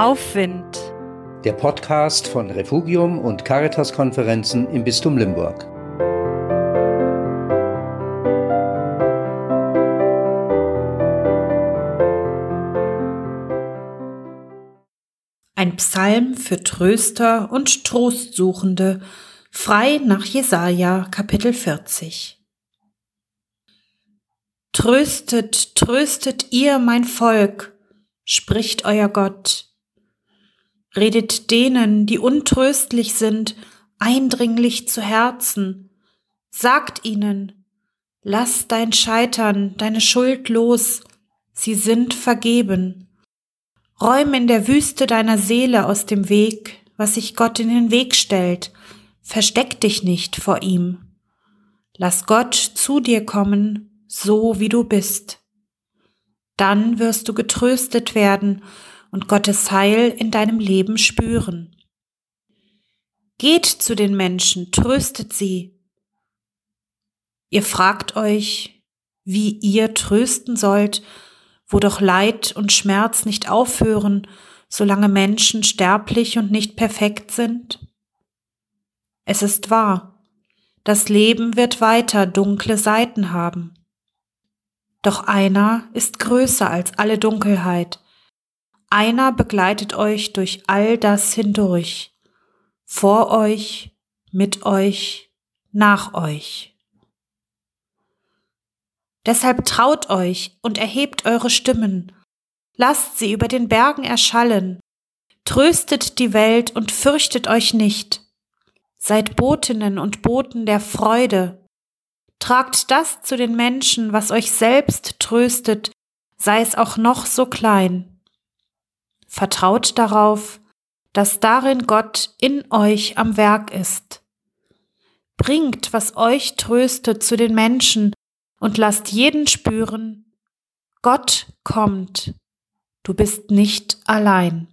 Aufwind. Der Podcast von Refugium und Caritas-Konferenzen im Bistum Limburg. Ein Psalm für Tröster und Trostsuchende, frei nach Jesaja, Kapitel 40. Tröstet, tröstet ihr mein Volk, spricht euer Gott. Redet denen, die untröstlich sind, eindringlich zu Herzen. Sagt ihnen, lass dein Scheitern, deine Schuld los, sie sind vergeben. Räum in der Wüste deiner Seele aus dem Weg, was sich Gott in den Weg stellt. Versteck dich nicht vor ihm. Lass Gott zu dir kommen, so wie du bist. Dann wirst du getröstet werden und Gottes Heil in deinem Leben spüren. Geht zu den Menschen, tröstet sie. Ihr fragt euch, wie ihr trösten sollt, wo doch Leid und Schmerz nicht aufhören, solange Menschen sterblich und nicht perfekt sind? Es ist wahr, das Leben wird weiter dunkle Seiten haben. Doch einer ist größer als alle Dunkelheit. Einer begleitet euch durch all das hindurch. Vor euch, mit euch, nach euch. Deshalb traut euch und erhebt eure Stimmen. Lasst sie über den Bergen erschallen. Tröstet die Welt und fürchtet euch nicht. Seid Botinnen und Boten der Freude, Tragt das zu den Menschen, was euch selbst tröstet, sei es auch noch so klein. Vertraut darauf, dass darin Gott in euch am Werk ist. Bringt, was euch tröstet, zu den Menschen und lasst jeden spüren, Gott kommt, du bist nicht allein.